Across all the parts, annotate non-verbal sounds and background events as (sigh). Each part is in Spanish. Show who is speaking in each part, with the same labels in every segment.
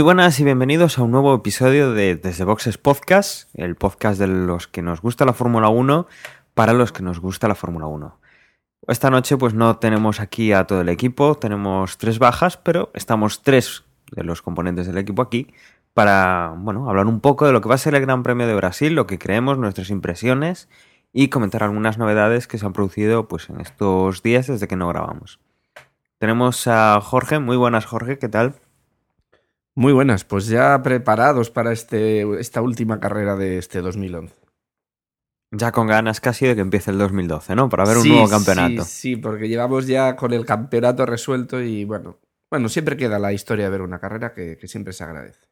Speaker 1: Muy buenas y bienvenidos a un nuevo episodio de Desde Boxes Podcast, el podcast de los que nos gusta la Fórmula 1 para los que nos gusta la Fórmula 1. Esta noche pues no tenemos aquí a todo el equipo, tenemos tres bajas, pero estamos tres de los componentes del equipo aquí para, bueno, hablar un poco de lo que va a ser el Gran Premio de Brasil, lo que creemos, nuestras impresiones y comentar algunas novedades que se han producido pues en estos días desde que no grabamos. Tenemos a Jorge, muy buenas Jorge, ¿qué tal?
Speaker 2: Muy buenas, pues ya preparados para este, esta última carrera de este 2011.
Speaker 1: Ya con ganas casi de que empiece el 2012, ¿no? Para ver un nuevo campeonato.
Speaker 2: Sí, sí, porque llevamos ya con el campeonato resuelto y bueno, bueno, siempre queda la historia de ver una carrera que, que siempre se agradece.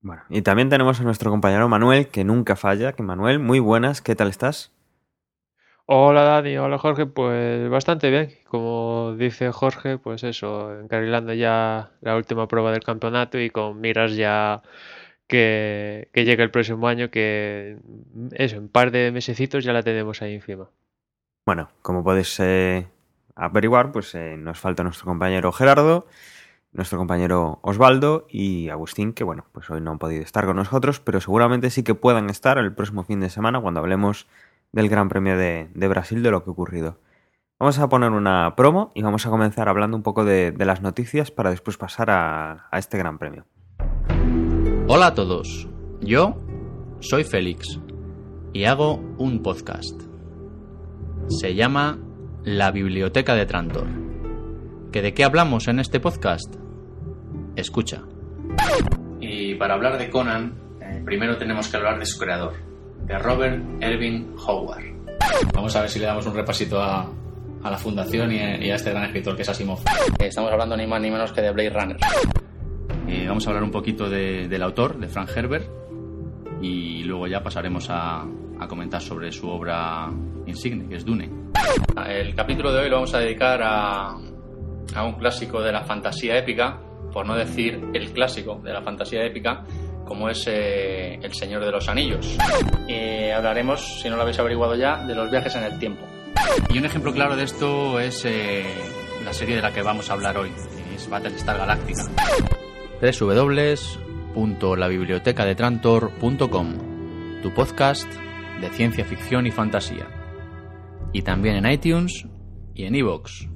Speaker 1: Bueno, y también tenemos a nuestro compañero Manuel, que nunca falla. Que Manuel, muy buenas, ¿qué tal estás?
Speaker 3: Hola Dani, hola Jorge, pues bastante bien. Como dice Jorge, pues eso, encarrilando ya la última prueba del campeonato y con miras ya que, que llegue el próximo año, que eso, en par de mesecitos ya la tenemos ahí encima.
Speaker 1: Bueno, como podéis eh, averiguar, pues eh, nos falta nuestro compañero Gerardo, nuestro compañero Osvaldo y Agustín, que bueno, pues hoy no han podido estar con nosotros, pero seguramente sí que puedan estar el próximo fin de semana cuando hablemos del Gran Premio de, de Brasil, de lo que ha ocurrido. Vamos a poner una promo y vamos a comenzar hablando un poco de, de las noticias para después pasar a, a este Gran Premio.
Speaker 4: Hola a todos, yo soy Félix y hago un podcast. Se llama La Biblioteca de Trantor. ¿Que ¿De qué hablamos en este podcast? Escucha. Y para hablar de Conan, eh, primero tenemos que hablar de su creador, de Robert Erving Howard. Vamos a ver si le damos un repasito a, a la fundación y a, y a, este gran escritor que es Asimov. Estamos hablando ni más ni menos que de Blade Runner. Eh, vamos a hablar un poquito de, del autor, de Frank Herbert, y luego ya pasaremos a, a, comentar sobre su obra insigne, que es Dune. El capítulo de hoy lo vamos a dedicar a, a un clásico de la fantasía épica, por no decir el clásico de la fantasía épica, como es eh, El Señor de los Anillos. Eh, hablaremos, si no lo habéis averiguado ya, de los viajes en el tiempo. Y un ejemplo claro de esto es eh, la serie de la que vamos a hablar hoy, es Battlestar Galactica. www.labibliotecadetrantor.com Tu podcast de ciencia ficción y fantasía. Y también en iTunes y en iVoox.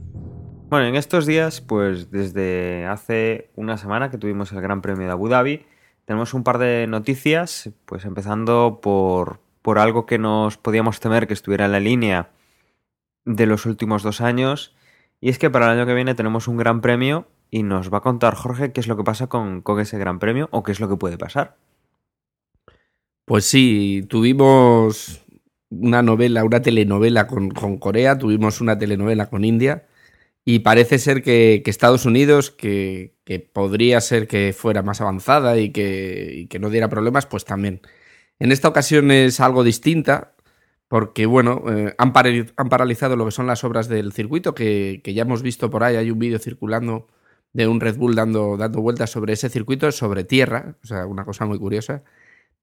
Speaker 1: Bueno, en estos días, pues desde hace una semana que tuvimos el Gran Premio de Abu Dhabi, tenemos un par de noticias, pues empezando por, por algo que nos podíamos temer que estuviera en la línea de los últimos dos años, y es que para el año que viene tenemos un Gran Premio y nos va a contar Jorge qué es lo que pasa con, con ese Gran Premio o qué es lo que puede pasar.
Speaker 2: Pues sí, tuvimos una novela, una telenovela con, con Corea, tuvimos una telenovela con India y parece ser que, Estados Unidos, que, podría ser que fuera más avanzada y que, y que, no diera problemas, pues también. En esta ocasión es algo distinta, porque bueno, eh, han, han, paralizado lo que son las obras del circuito, que, ya hemos visto por ahí, hay un vídeo circulando de un Red Bull dando, dando vueltas sobre ese circuito, sobre tierra, o sea, una cosa muy curiosa.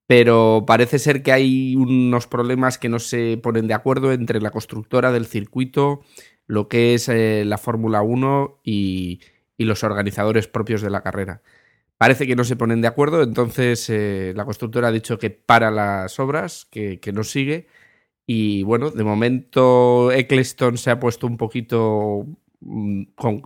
Speaker 2: Pero parece ser que hay unos problemas que no se ponen de acuerdo entre la constructora del circuito, lo que es eh, la Fórmula 1 y, los organizadores propios de la carrera. Parece que no se ponen de acuerdo, entonces eh, la constructora ha dicho que para las obras, que, que, no sigue. Y bueno, de momento Eccleston se ha puesto un poquito mm, con,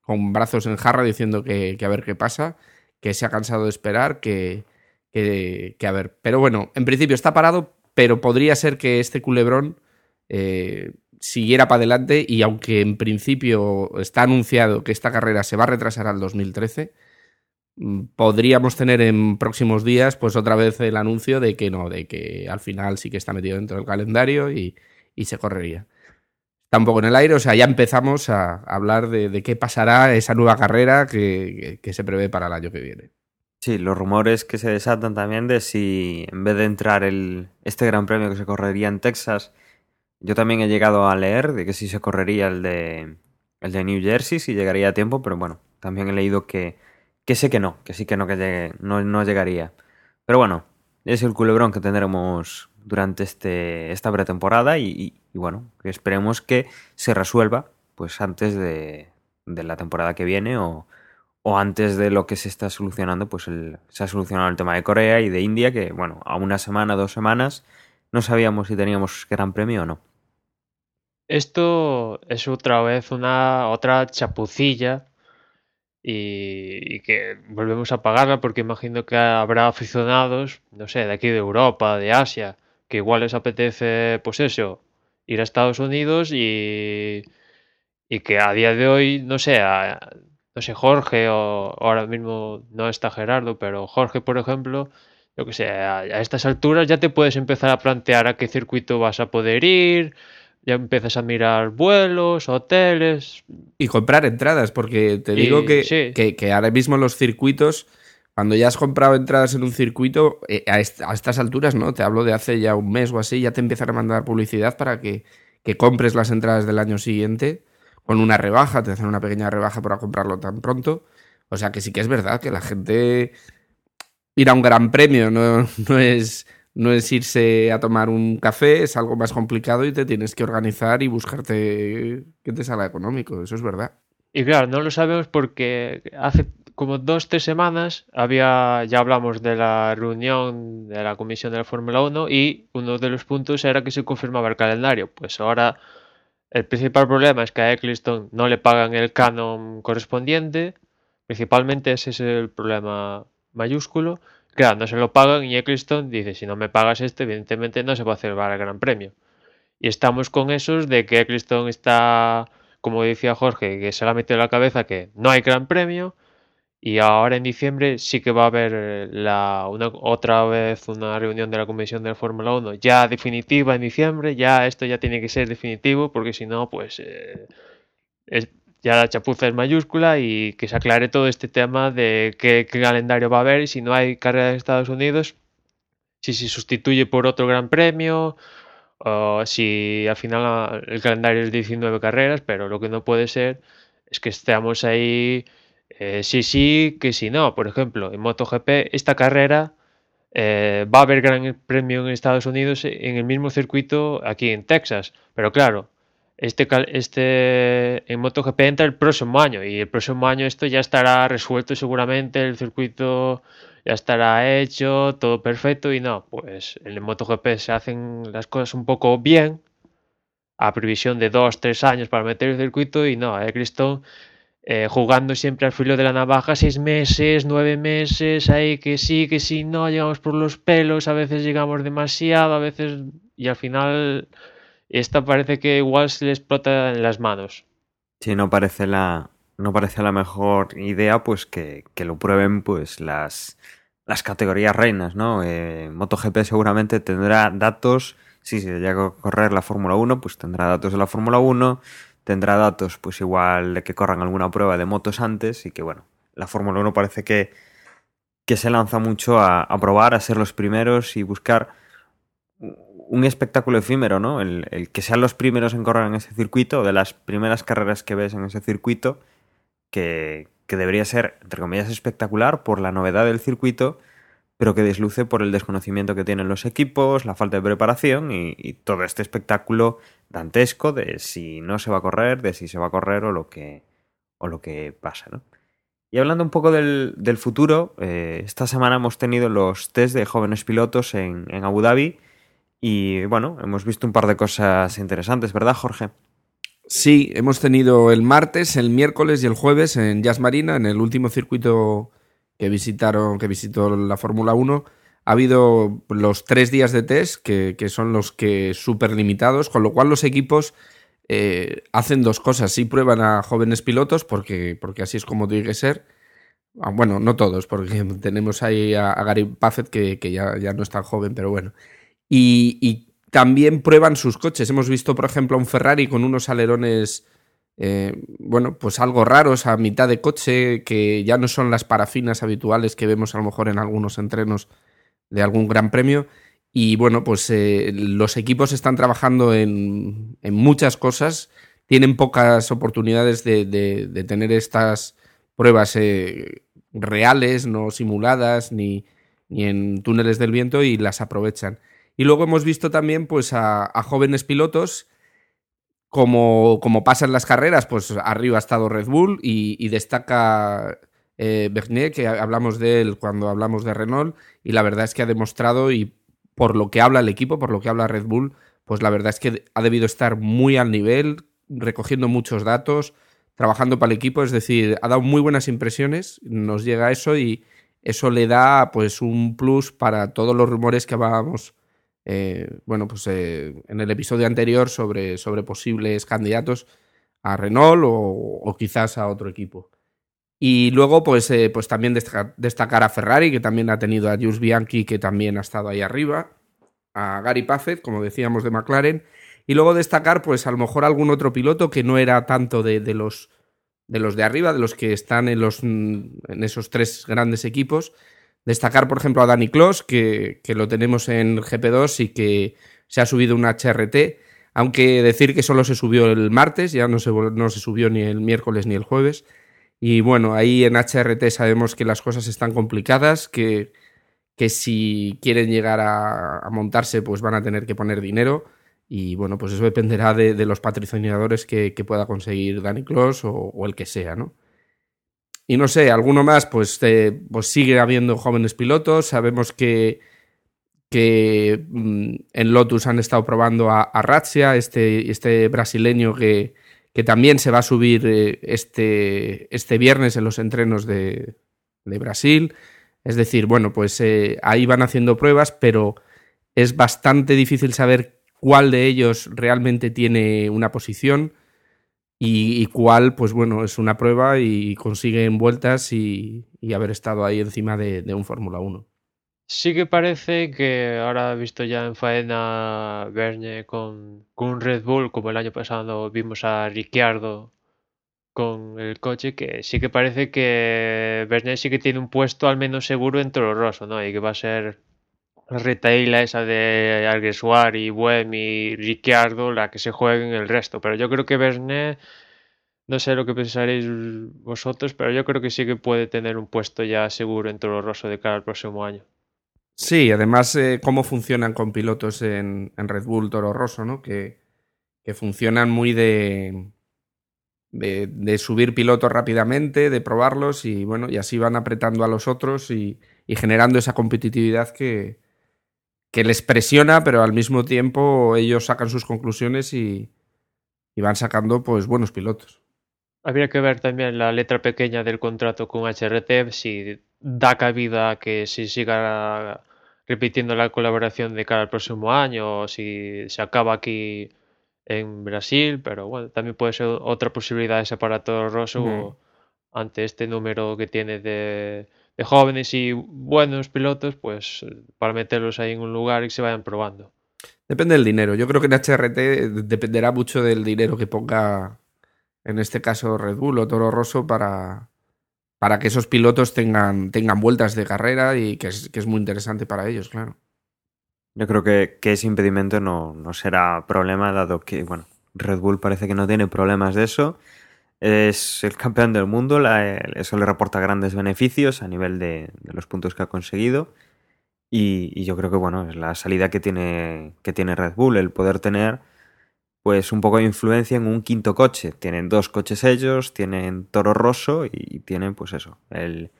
Speaker 2: con brazos en jarra diciendo que, que, a ver qué pasa, que se ha cansado de esperar, que, que, a ver. Pero bueno, en principio está parado, pero podría ser que este culebrón eh, siguiera para adelante y aunque en principio está anunciado que esta carrera se va a retrasar al 2013, mm, podríamos tener en próximos días pues otra vez el anuncio de que no, de que al final sí que está metido dentro del calendario y, y se correría. Está un poco en el aire, o sea, ya empezamos a hablar de, de qué pasará esa nueva carrera que, que, que se prevé para el año que viene.
Speaker 1: Sí, los rumores que se desatan también de si en vez de entrar el, este gran premio que se correría en Texas, yo también he llegado a leer de que sí se correría el de, el de New Jersey, si llegaría a tiempo, pero bueno, también he leído que, que sé que no, que sí que no, que llegue, no, no llegaría. Pero bueno, es el culebrón que tendremos durante este, esta pretemporada y, bueno, que esperemos que se resuelva pues antes de, de la temporada que viene o, o antes de lo que se está solucionando, pues se ha solucionado el tema de Corea y de India, que bueno, a una semana, dos semanas, no sabíamos si teníamos gran premio o no.
Speaker 3: Esto es otra vez una otra chapucilla y, y, que volvemos a pagarla porque imagino que habrá aficionados, no sé, de aquí de Europa, de Asia, que igual les apetece, pues eso, ir a Estados Unidos y, y que a día de hoy, no sé, no sé, Jorge o ahora mismo no está Gerardo, pero Jorge, por ejemplo, yo que sé, a, estas alturas ya te puedes empezar a plantear a qué circuito vas a poder ir, ya empiezas a mirar vuelos, hoteles.
Speaker 2: Y comprar entradas, porque te digo que, que, ahora mismo los circuitos, cuando ya has comprado entradas en un circuito, eh, a, estas alturas, ¿no? Te hablo de hace ya un mes o así, ya te empiezan a mandar publicidad para que, que compres las entradas del año siguiente con una rebaja, te hacen una pequeña rebaja para comprarlo tan pronto. O sea que sí que es verdad que la gente ir a un gran premio no, (laughs) no es no es irse a tomar un café, es algo más complicado y te tienes que organizar y buscarte que te salga económico, eso es verdad.
Speaker 3: Y claro, no lo sabemos porque hace como dos, tres semanas había, ya hablamos de la reunión de la comisión de la Fórmula 1 y uno de los puntos era que se confirmaba el calendario. Pues ahora el principal problema es que a Eccleston no le pagan el canon correspondiente, principalmente ese es el problema mayúsculo Claro, no se lo pagan y Eccleston dice, si no me pagas este, evidentemente no se va a celebrar el Gran Premio. Y estamos con esos de que Eccleston está, como decía Jorge, que se le ha metido en la cabeza que no hay Gran Premio. Y ahora en diciembre sí que va a haber la, una, otra vez una reunión de la Comisión de la Fórmula 1 ya definitiva en diciembre. Ya esto ya tiene que ser definitivo porque si no, pues eh, es, ya la chapuza es mayúscula y que se aclare todo este tema de qué, calendario va a haber y si no hay carrera en Estados Unidos, si se sustituye por otro gran premio o si al final el calendario es 19 carreras, pero lo que no puede ser es que estemos ahí eh, sí sí que si no. Por ejemplo, en MotoGP esta carrera eh, va a haber gran premio en Estados Unidos en el mismo circuito aquí en Texas, pero claro, este, este en MotoGP entra el próximo año y el próximo año esto ya estará resuelto seguramente, el circuito ya estará hecho, todo perfecto y no, pues en el MotoGP se hacen las cosas un poco bien a previsión de dos, tres años para meter el circuito y no, Eccleston eh, jugando siempre al filo de la navaja, seis meses, nueve meses, ahí que sí, que sí, no, llegamos por los pelos, a veces llegamos demasiado, a veces y al final esta parece que igual se le explota en las manos.
Speaker 1: Sí, no parece la, no parece la mejor idea, pues que, que lo prueben pues las, las categorías reinas, ¿no? Eh, MotoGP seguramente tendrá datos, si se llega a correr la Fórmula 1, pues tendrá datos de la Fórmula 1, tendrá datos pues igual de que corran alguna prueba de motos antes y que bueno, la Fórmula 1 parece que, que se lanza mucho a, a probar, a ser los primeros y buscar un espectáculo efímero, ¿no? El, que sean los primeros en correr en ese circuito, de las primeras carreras que ves en ese circuito, que, debería ser, entre comillas, espectacular por la novedad del circuito, pero que desluce por el desconocimiento que tienen los equipos, la falta de preparación y, todo este espectáculo dantesco de si no se va a correr, de si se va a correr o lo que, o lo que pasa, ¿no? Y hablando un poco del, futuro, eh, esta semana hemos tenido los test de jóvenes pilotos en, en Abu Dhabi y bueno, hemos visto un par de cosas interesantes, ¿verdad, Jorge?
Speaker 2: Sí, hemos tenido el martes, el miércoles y el jueves en Jazz Marina, en el último circuito que visitaron, que visitó la Fórmula 1. Ha habido los tres días de test, que, son los que súper limitados, con lo cual los equipos eh, hacen dos cosas. Sí prueban a jóvenes pilotos, porque, porque así es como tiene que ser. Ah, bueno, no todos, porque (laughs) tenemos ahí a, Gary Buffett, que, que ya, ya no es tan joven, pero bueno y, también prueban sus coches. Hemos visto, por ejemplo, a un Ferrari con unos alerones, eh, bueno, pues algo raros a mitad de coche, que ya no son las parafinas habituales que vemos a lo mejor en algunos entrenos de algún gran premio. Y bueno, pues eh, los equipos están trabajando en, muchas cosas, tienen pocas oportunidades de, tener estas pruebas eh, reales, no simuladas, ni, ni en túneles del viento, y las aprovechan. Y luego hemos visto también pues, a, jóvenes pilotos, como, como pasa en las carreras, pues arriba ha estado Red Bull y, destaca eh, Bernier, que hablamos de él cuando hablamos de Renault, y la verdad es que ha demostrado, y por lo que habla el equipo, por lo que habla Red Bull, pues la verdad es que ha debido estar muy al nivel, recogiendo muchos datos, trabajando para el equipo, es decir, ha dado muy buenas impresiones, nos llega eso y eso le da pues un plus para todos los rumores que hablábamos eh, bueno, pues eh, en el episodio anterior sobre, sobre posibles candidatos a Renault o, quizás a otro equipo. Y luego, pues, eh, pues también destacar, a Ferrari, que también ha tenido a Jules Bianchi, que también ha estado ahí arriba, a Gary Paffett, como decíamos, de McLaren, y luego destacar, pues a lo mejor algún otro piloto que no era tanto de, de los, de los de arriba, de los que están en, los, en esos tres grandes equipos, Destacar, por ejemplo, a Dani Kloss, que, lo tenemos en GP2 y que se ha subido un HRT, aunque decir que solo se subió el martes, ya no se, no se subió ni el miércoles ni el jueves. Y bueno, ahí en HRT sabemos que las cosas están complicadas, que, que si quieren llegar a, montarse, pues van a tener que poner dinero. Y bueno, pues eso dependerá de, los patrocinadores que, pueda conseguir Dani Kloss o el que sea, ¿no? Y no sé, alguno más, pues, eh, pues sigue habiendo jóvenes pilotos. Sabemos que, que mm, en Lotus han estado probando a, a este, este brasileño que, que, también se va a subir eh, este, este viernes en los entrenos de, de Brasil. Es decir, bueno, pues eh, ahí van haciendo pruebas, pero es bastante difícil saber cuál de ellos realmente tiene una posición y, cuál, pues bueno, es una prueba y consigue vueltas y, haber estado ahí encima de, un Fórmula 1.
Speaker 3: Sí que parece que ahora visto ya en faena Bernie con, con Red Bull, como el año pasado vimos a Ricciardo con el coche, que sí que parece que Bernie sí que tiene un puesto al menos seguro en Toro Rosso, ¿no? Y que va a ser la retaila esa de Alguersuar y Buem y Ricciardo la que se juegue en el resto. Pero yo creo que Bernet, no sé lo que pensaréis vosotros, pero yo creo que sí que puede tener un puesto ya seguro en Toro Rosso de cara al próximo año.
Speaker 2: Sí, además eh, cómo funcionan con pilotos en, Red Bull Toro Rosso, ¿no? Que, que funcionan muy de, de, subir pilotos rápidamente, de probarlos y bueno, y así van apretando a los otros y generando esa competitividad que, que les presiona, pero al mismo tiempo ellos sacan sus conclusiones y, van sacando pues buenos pilotos.
Speaker 3: Habría que ver también la letra pequeña del contrato con HRT, si da cabida a que si siga repitiendo la colaboración de cara al próximo año o si se acaba aquí en Brasil, pero bueno, también puede ser otra posibilidad ese para Toro Rosso ante este número que tiene de, de jóvenes y buenos pilotos, pues para meterlos ahí en un lugar y que se vayan probando.
Speaker 2: Depende del dinero. Yo creo que en HRT dependerá mucho del dinero que ponga, en este caso Red Bull o Toro Rosso, para, para que esos pilotos tengan, tengan vueltas de carrera y que es, que es muy interesante para ellos, claro.
Speaker 1: Yo creo que, que ese impedimento no, no será problema, dado que, bueno, Red Bull parece que no tiene problemas de eso es el campeón del mundo, eso le reporta grandes beneficios a nivel de, los puntos que ha conseguido. Y, yo creo que bueno, es la salida que tiene, que tiene Red Bull, el poder tener pues un poco de influencia en un quinto coche. Tienen dos coches ellos, tienen Toro Rosso y tienen pues eso, el,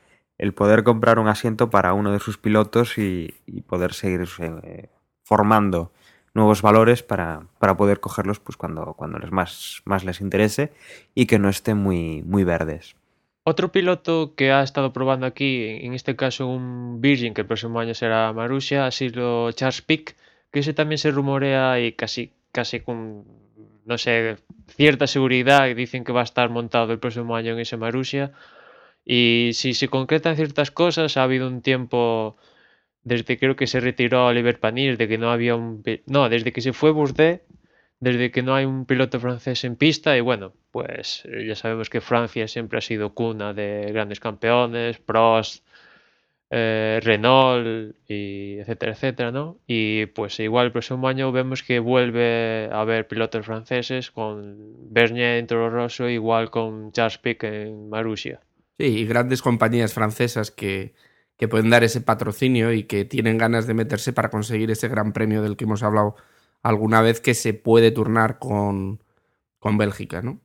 Speaker 1: poder comprar un asiento para uno de sus pilotos y, poder seguir eh, formando nuevos valores para, para poder cogerlos pues, cuando, cuando les más, más les interese y que no estén muy, muy verdes.
Speaker 3: Otro piloto que ha estado probando aquí, en este caso un Virgin, que el próximo año será Marussia, ha sido Charles Pick, que ese también se rumorea y casi, casi con, no sé, cierta seguridad, dicen que va a estar montado el próximo año en ese Marussia. Y si se concretan ciertas cosas, ha habido un tiempo desde creo que se retiró Oliver Panis, de que no había un... No, desde que se fue Bourdais, desde que no hay un piloto francés en pista y bueno, pues eh, ya sabemos que Francia siempre ha sido cuna de grandes campeones, Prost, eh, Renault, y etcétera, etcétera, ¿no? Y pues igual el próximo año vemos que vuelve a haber pilotos franceses con Bernier en Toro Rosso, igual con Charles Pic en Marussia.
Speaker 2: Sí, y grandes compañías francesas que, que pueden dar ese patrocinio y que tienen ganas de meterse para conseguir ese gran premio del que hemos hablado alguna vez que se puede turnar con, con Bélgica, ¿no?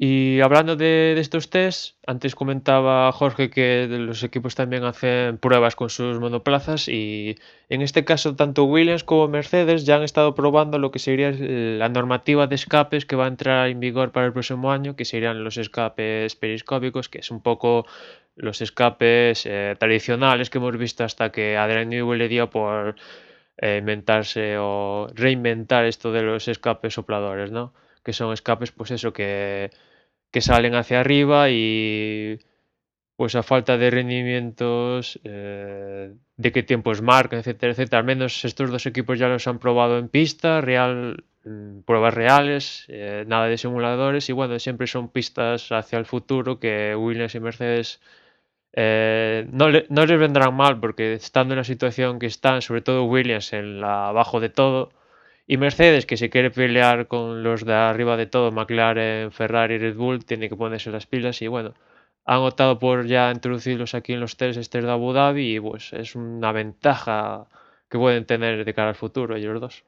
Speaker 3: Y hablando de, estos test, antes comentaba Jorge que los equipos también hacen pruebas con sus monoplazas y en este caso tanto Williams como Mercedes ya han estado probando lo que sería la normativa de escapes que va a entrar en vigor para el próximo año, que serían los escapes periscópicos, que es un poco los escapes eh, tradicionales que hemos visto hasta que Adrian Newey le dio por eh, inventarse o reinventar esto de los escapes sopladores, ¿no? Que son escapes, pues eso, que que salen hacia arriba y pues a falta de rendimientos, eh, de qué tiempos marcan, etcétera, etcétera. Al menos estos dos equipos ya los han probado en pista, real, mm, pruebas reales, eh, nada de simuladores y bueno, siempre son pistas hacia el futuro que Williams y Mercedes eh, no, no, les vendrán mal porque estando en la situación que están, sobre todo Williams en la abajo de todo, y Mercedes, que se quiere pelear con los de arriba de todo, McLaren, Ferrari, y Red Bull, tiene que ponerse las pilas y bueno, han optado por ya introducirlos aquí en los test este de Abu Dhabi y pues es una ventaja que pueden tener de cara al futuro ellos dos.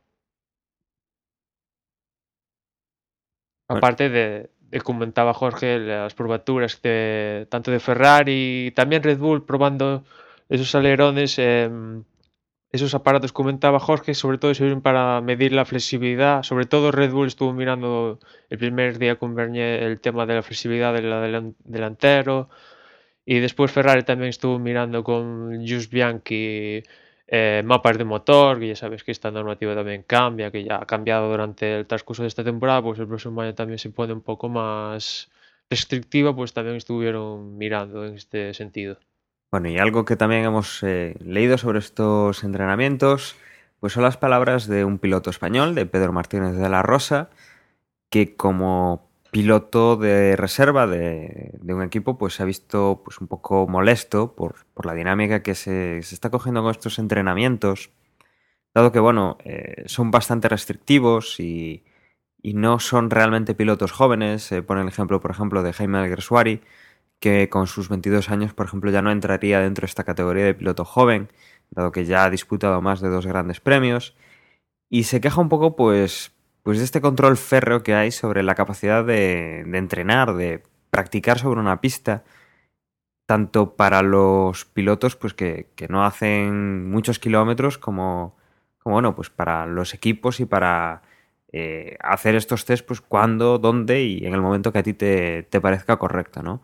Speaker 3: Aparte de, de, comentaba Jorge, las probaturas de, tanto de Ferrari y también Red Bull probando esos alerones esos aparatos comentaba Jorge, sobre todo sirven para medir la flexibilidad. Sobre todo Red Bull estuvo mirando el primer día con Bernier el tema de la flexibilidad del delantero. Y después Ferrari también estuvo mirando con Just Bianchi eh, mapas de motor, que ya sabes que esta normativa también cambia, que ya ha cambiado durante el transcurso de esta temporada, pues el próximo año también se pone un poco más restrictiva, pues también estuvieron mirando en este sentido.
Speaker 1: Bueno, y algo que también hemos eh, leído sobre estos entrenamientos, pues son las palabras de un piloto español, de Pedro Martínez de la Rosa, que como piloto de reserva de, un equipo, pues se ha visto pues, un poco molesto por, la dinámica que se, está cogiendo con estos entrenamientos, dado que, bueno, eh, son bastante restrictivos y, no son realmente pilotos jóvenes. Se pone el ejemplo, por ejemplo, de Jaime Alguersuari, que con sus 22 años, por ejemplo, ya no entraría dentro de esta categoría de piloto joven, dado que ya ha disputado más de dos grandes premios, y se queja un poco, pues, pues de este control férreo que hay sobre la capacidad de, entrenar, de practicar sobre una pista, tanto para los pilotos pues que, no hacen muchos kilómetros como, bueno, pues para los equipos y para eh, hacer estos test pues cuando, dónde y en el momento que a ti te, te parezca correcto, ¿no?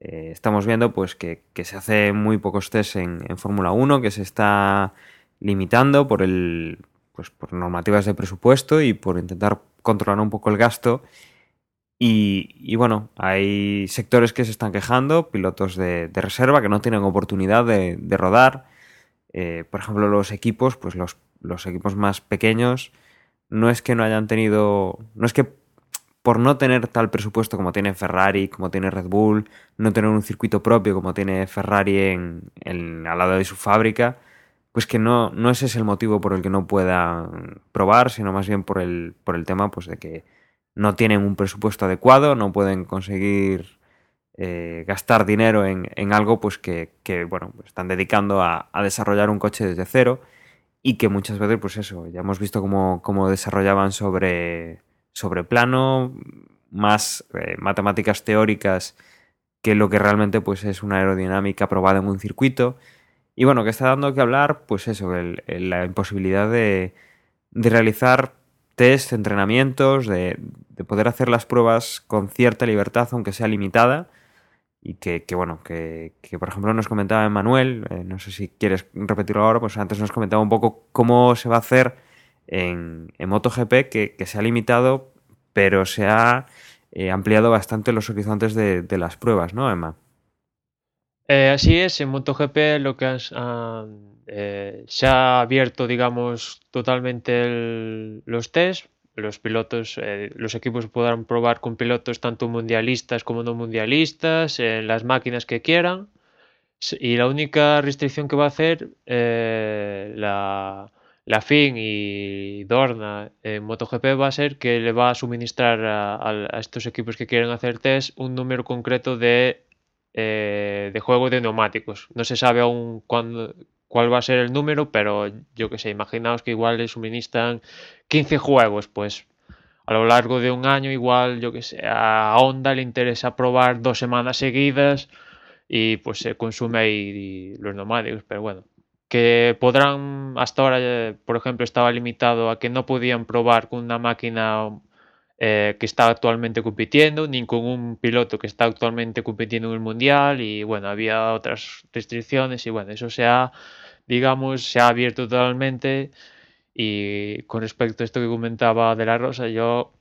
Speaker 1: Eh, estamos viendo pues que, se hace muy pocos test en, Fórmula 1, que se está limitando por el pues por normativas de presupuesto y por intentar controlar un poco el gasto. Y, bueno, hay sectores que se están quejando, pilotos de, reserva que no tienen oportunidad de, rodar. Eh, por ejemplo, los equipos, pues los, los equipos más pequeños, no es que no hayan tenido, no es que por no tener tal presupuesto como tiene Ferrari, como tiene Red Bull, no tener un circuito propio como tiene Ferrari en, al lado de su fábrica, pues que no, no ese es el motivo por el que no puedan probar, sino más bien por el, por el tema pues, de que no tienen un presupuesto adecuado, no pueden conseguir eh, gastar dinero en, algo pues que, bueno, pues están dedicando a, a, desarrollar un coche desde cero y que muchas veces, pues eso, ya hemos visto cómo, cómo desarrollaban sobre sobre plano, más eh, matemáticas teóricas que lo que realmente pues, es una aerodinámica probada en un circuito. Y bueno, que está dando que hablar, pues eso, la imposibilidad de, realizar test, entrenamientos, de, poder hacer las pruebas con cierta libertad, aunque sea limitada. Y que, bueno, que, por ejemplo nos comentaba Manuel, eh, no sé si quieres repetirlo ahora, pues antes nos comentaba un poco cómo se va a hacer en, MotoGP que, se ha limitado, pero se ha eh, ampliado bastante los horizontes de, las pruebas, ¿no, Emma?
Speaker 3: Eh, así es, en MotoGP lo que eh, se ha abierto, digamos, totalmente los test. Los pilotos, los equipos podrán probar con pilotos tanto mundialistas como no mundialistas, en las máquinas que quieran. Y la única restricción que va a hacer la, la FIN y Dorna en MotoGP va a ser que le va a suministrar a, estos equipos que quieren hacer test un número concreto de, eh, de juego de neumáticos. No se sabe aún cuándo, cuál va a ser el número, pero yo que sé, imaginaos que igual le suministran 15 juegos, pues a lo largo de un año igual, yo que sé, a Honda le interesa probar dos semanas seguidas y pues se consume ahí los neumáticos, pero bueno, que podrán, hasta ahora, eh, por ejemplo, estaba limitado a que no podían probar con una máquina eh, que está actualmente compitiendo, ni con un piloto que está actualmente compitiendo en el mundial y bueno, había otras restricciones y bueno, eso se ha, digamos, se ha abierto totalmente. Y con respecto a esto que comentaba de la Rosa, yo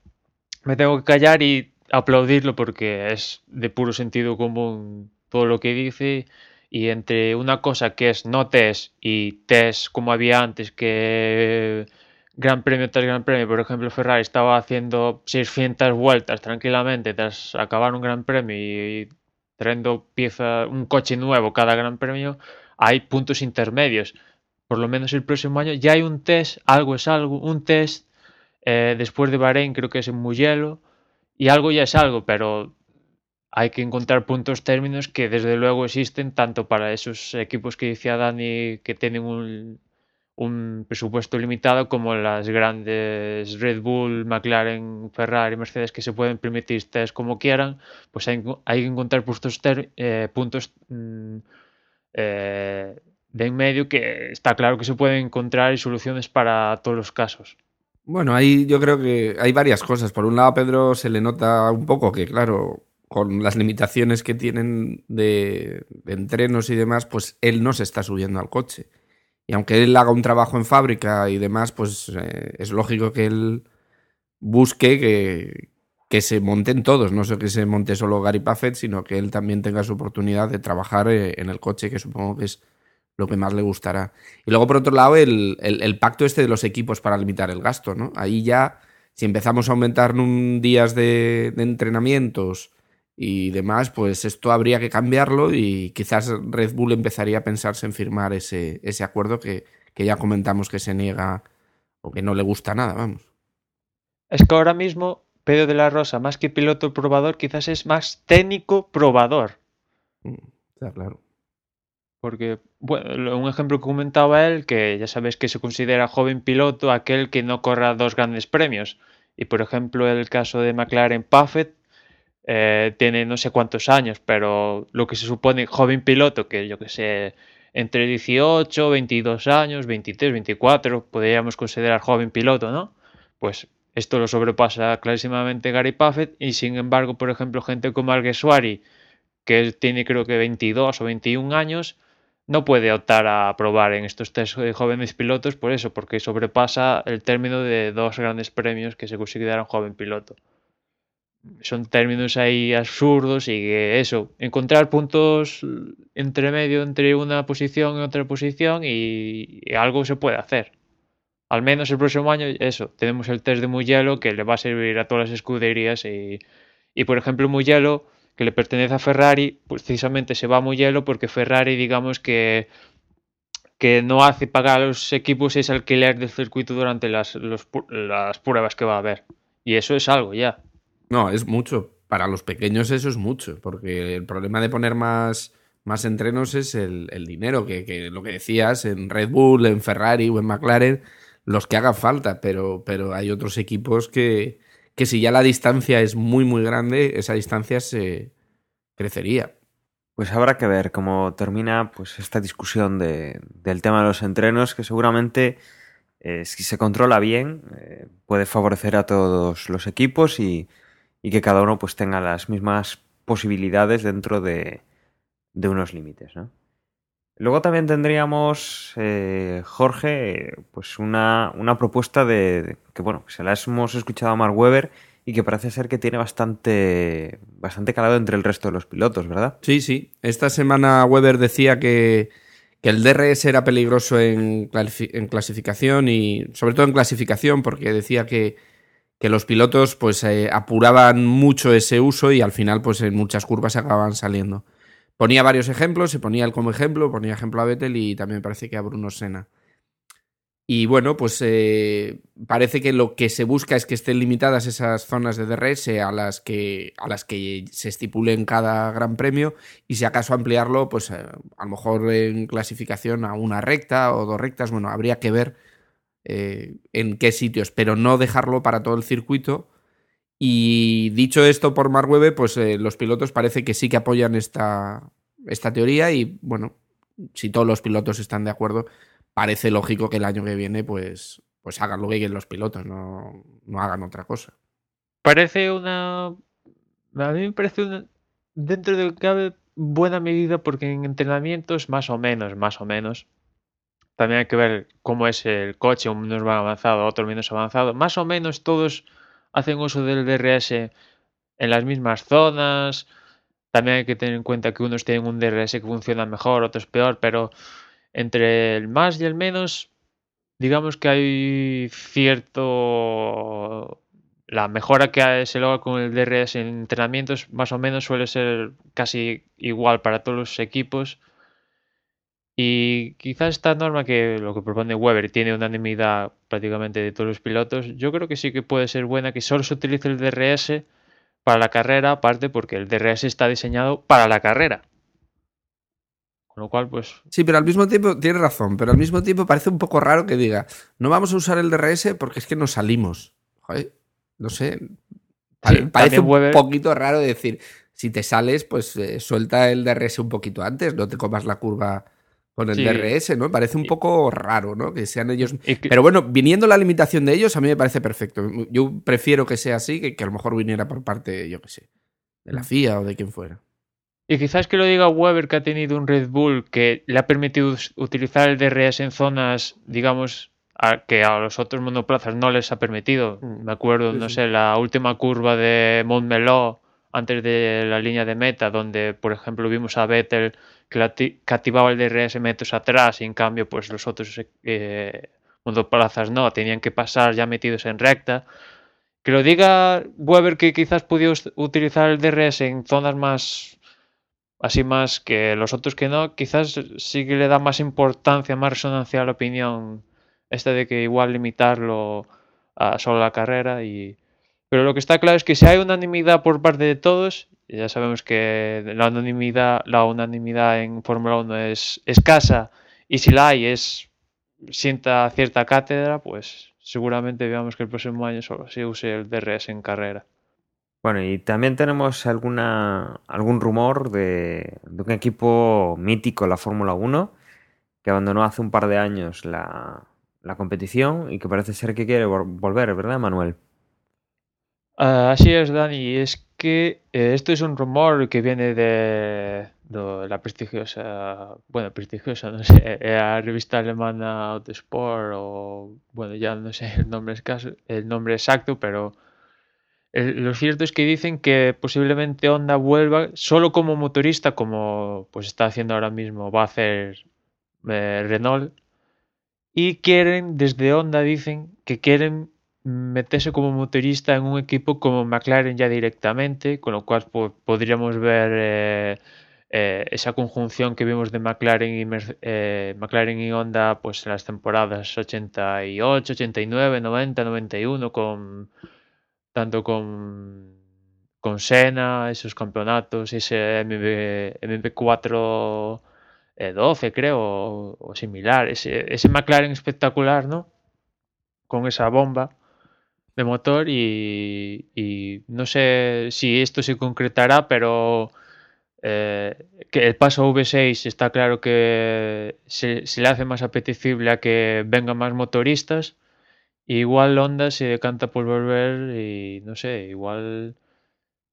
Speaker 3: me tengo que callar y aplaudirlo porque es de puro sentido común todo lo que dice y entre una cosa que es no test y test como había antes que Gran Premio tras Gran Premio, por ejemplo Ferrari estaba haciendo 600 vueltas tranquilamente tras acabar un Gran Premio y trayendo pieza, un coche nuevo cada Gran Premio, hay puntos intermedios. Por lo menos el próximo año ya hay un test, algo es algo, un test eh, después de Bahrein creo que es en Mugello y algo ya es algo, pero hay que encontrar puntos términos que desde luego existen tanto para esos equipos que decía Dani que tienen un, presupuesto limitado como las grandes Red Bull, McLaren, Ferrari, Mercedes que se pueden permitir test como quieran, pues hay, que encontrar puntos, eh, puntos mm, eh, de en medio que está claro que se pueden encontrar y soluciones para todos los casos.
Speaker 2: Bueno, ahí yo creo que hay varias cosas. Por un lado, Pedro se le nota un poco que, claro, con las limitaciones que tienen de, entrenos y demás, pues él no se está subiendo al coche. Y aunque él haga un trabajo en fábrica y demás, pues eh, es lógico que él busque que, que, se monten todos, no sé que se monte solo Gary Puffett, sino que él también tenga su oportunidad de trabajar eh, en el coche, que supongo que es lo que más le gustará. Y luego, por otro lado, el, el pacto este de los equipos para limitar el gasto, ¿no? Ahí ya, si empezamos a aumentar días de entrenamientos, y demás, pues esto habría que cambiarlo y quizás Red Bull empezaría a pensarse en firmar ese, ese acuerdo que, ya comentamos que se niega o que no le gusta nada, vamos.
Speaker 3: Es que ahora mismo Pedro de la Rosa, más que piloto probador, quizás es más técnico probador.
Speaker 2: Mm, está claro.
Speaker 3: Porque, bueno, un ejemplo que comentaba él, que ya sabes que se considera joven piloto aquel que no corra dos grandes premios. Y por ejemplo, el caso de McLaren Puffett, eh, tiene no sé cuántos años, pero lo que se supone joven piloto, que yo que sé, entre 18, 22 años, 23, 24, podríamos considerar joven piloto, ¿no? Pues esto lo sobrepasa clarísimamente Gary Puffett y sin embargo, por ejemplo, gente como Alguersuari, que tiene creo que 22 o 21 años, no puede optar a probar en estos test de jóvenes pilotos por eso, porque sobrepasa el término de dos grandes premios que se consideran joven piloto son términos ahí absurdos y que eso, encontrar puntos entre medio entre una posición y otra posición y, algo se puede hacer. Al menos el próximo año, eso, tenemos el test de Mugello que le va a servir a todas las escuderías y, y por ejemplo Mugello, que le pertenece a Ferrari, precisamente se va a Mugello porque Ferrari digamos que que no hace pagar a los equipos ese alquiler del circuito durante las, las pruebas que va a haber. Y eso es algo ya.
Speaker 2: No, es mucho. Para los pequeños eso es mucho, porque el problema de poner más, más entrenos es el, dinero, que, lo que decías, en Red Bull, en Ferrari o en McLaren, los que hagan falta, pero, pero hay otros equipos que, que si ya la distancia es muy, muy grande, esa distancia se crecería.
Speaker 1: Pues habrá que ver cómo termina pues, esta discusión de, del tema de los entrenos, que seguramente, eh, si se controla bien, eh, puede favorecer a todos los equipos y, y que cada uno pues tenga las mismas posibilidades dentro de, de unos límites, ¿no? Luego también tendríamos, eh, Jorge, pues una, una propuesta de, que, bueno, se la hemos escuchado a Mark Webber y que parece ser que tiene bastante, bastante calado entre el resto de los pilotos, ¿verdad?
Speaker 2: Sí, sí. Esta semana Webber decía que, que el DRS era peligroso en, en clasificación y sobre todo en clasificación porque decía que que los pilotos pues eh, apuraban mucho ese uso y al final pues en muchas curvas se acababan saliendo. Ponía varios ejemplos, se ponía él como ejemplo, ponía ejemplo a Vettel y también parece que a Bruno Senna. Y bueno, pues eh, parece que lo que se busca es que estén limitadas esas zonas de DRS a las que, a las que se estipule en cada gran premio y si acaso ampliarlo, pues eh, a lo mejor en clasificación a una recta o dos rectas, bueno, habría que ver eh, en qué sitios, pero no dejarlo para todo el circuito Y dicho esto por Mark pues eh, los pilotos parece que sí que apoyan esta, esta teoría y bueno, si todos los pilotos están de acuerdo, parece lógico que el año que viene pues, pues hagan lo que quieren los pilotos, no, no hagan otra cosa.
Speaker 3: Parece una... A mí me parece una... Dentro de lo que cabe buena medida porque en entrenamientos más o menos, más o menos, también hay que ver cómo es el coche, unos van avanzado, otros menos avanzado. Más o menos todos hacen uso del DRS en las mismas zonas. También hay que tener en cuenta que unos tienen un DRS que funciona mejor, otros peor, pero entre el más y el menos, digamos que hay cierto... La mejora que se logra con el DRS en entrenamientos más o menos suele ser casi igual para todos los equipos. Y quizás esta norma que lo que propone Weber tiene unanimidad prácticamente de todos los pilotos, yo creo que sí que puede ser buena que solo se utilice el DRS para la carrera, aparte porque el DRS está diseñado para la carrera. Con lo cual, pues.
Speaker 2: Sí, pero al mismo tiempo, tiene razón, pero al mismo tiempo parece un poco raro que diga, no vamos a usar el DRS porque es que nos salimos. Joder, no sé. parece un poquito raro decir, si te sales, pues eh, suelta el DRS un poquito antes, no te comas la curva con el DRS, ¿no? Parece un poco raro, ¿no? Que sean ellos. Pero bueno, viniendo la limitación de ellos, a mí me parece perfecto. Yo prefiero que sea así que, que a lo mejor viniera por parte, yo qué sé, de la mm. FIA o de quien fuera.
Speaker 3: Y quizás que lo diga Weber, que ha tenido un Red Bull que le ha permitido utilizar el DRS en zonas, digamos, que a los otros monoplazas no les ha permitido. Mm. Me acuerdo, no sé, la última curva de Montmeló antes de la línea de meta, donde, por ejemplo, vimos a Vettel que, activaba el DRS metros atrás y en cambio pues los otros eh, monoplazas no, tenían que pasar ya metidos en recta. Que lo diga Weber que quizás pudiera utilizar el DRS en zonas más así más que los otros que no, quizás sí que le da más importancia, más resonancia a la opinión esta de que igual limitarlo a solo la carrera y pero lo que está claro es que si hay unanimidad por parte de todos ya sabemos que la unanimidad, la unanimidad en Fórmula 1 es escasa y si la hay es sienta cierta cátedra, pues seguramente veamos que el próximo año solo se use el DRS en carrera.
Speaker 1: Bueno, y también tenemos alguna, algún rumor de, de un equipo mítico la Fórmula 1 que abandonó hace un par de años la, la competición y que parece ser que quiere volver, ¿verdad, Manuel?
Speaker 3: Ah, así es, Dani. Es que eh, esto es un rumor que viene de, la prestigiosa, bueno, prestigiosa, no sé, eh, (laughs) la revista alemana Autosport o, bueno, ya no sé el nombre, el nombre exacto, pero lo cierto es que dicen que posiblemente Honda vuelva solo como motorista, como pues está haciendo ahora mismo, va a hacer eh, Renault. Y quieren, desde Honda dicen que quieren meterse como motorista en un equipo como McLaren ya directamente, con lo cual podríamos ver eh, eh, esa conjunción que vimos de McLaren y, eh, McLaren y Honda pues en las temporadas 88, 89, 90, 91, con tanto con, con Senna, esos campeonatos, ese MP, 4 12 creo, o, similar, ese, ese McLaren espectacular, ¿no? Con esa bomba de motor y, no sé si esto se concretará, pero eh, que el paso V6 está claro que se, le hace más apetecible a que vengan más motoristas. igual Honda se decanta por volver y no sé, igual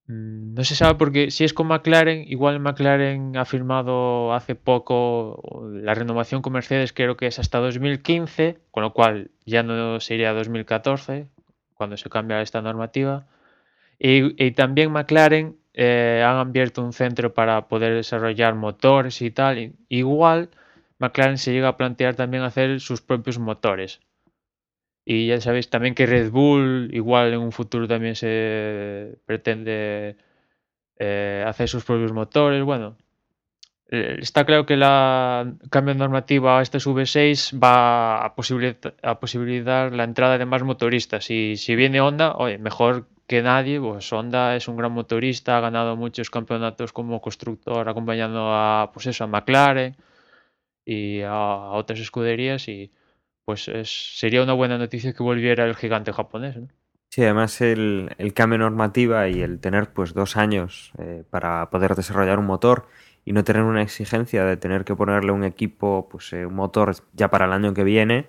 Speaker 3: mm, no se sabe porque si es con McLaren, igual McLaren ha firmado hace poco la renovación con Mercedes, creo que es hasta 2015, con lo cual ya no sería 2014, cuando se cambia esta normativa. Y, también McLaren eh, han abierto un centro para poder desarrollar motores y tal. igual McLaren se llega a plantear también hacer sus propios motores. Y ya sabéis también que Red Bull igual en un futuro también se pretende eh, hacer sus propios motores. Bueno, está claro que la cambio normativa a este V6 va a, posibilitar, la entrada de más motoristas. Y si viene Honda, oye, mejor que nadie, pues Honda es un gran motorista, ha ganado muchos campeonatos como constructor, acompañando a, pues eso, a McLaren y a, otras escuderías. Y pues sería una buena noticia que volviera el gigante japonés.
Speaker 1: Sí, además el, el cambio de normativa y el tener pues dos años eh, para poder desarrollar un motor y no tener una exigencia de tener que ponerle un equipo, pues eh, un motor ya para el año que viene,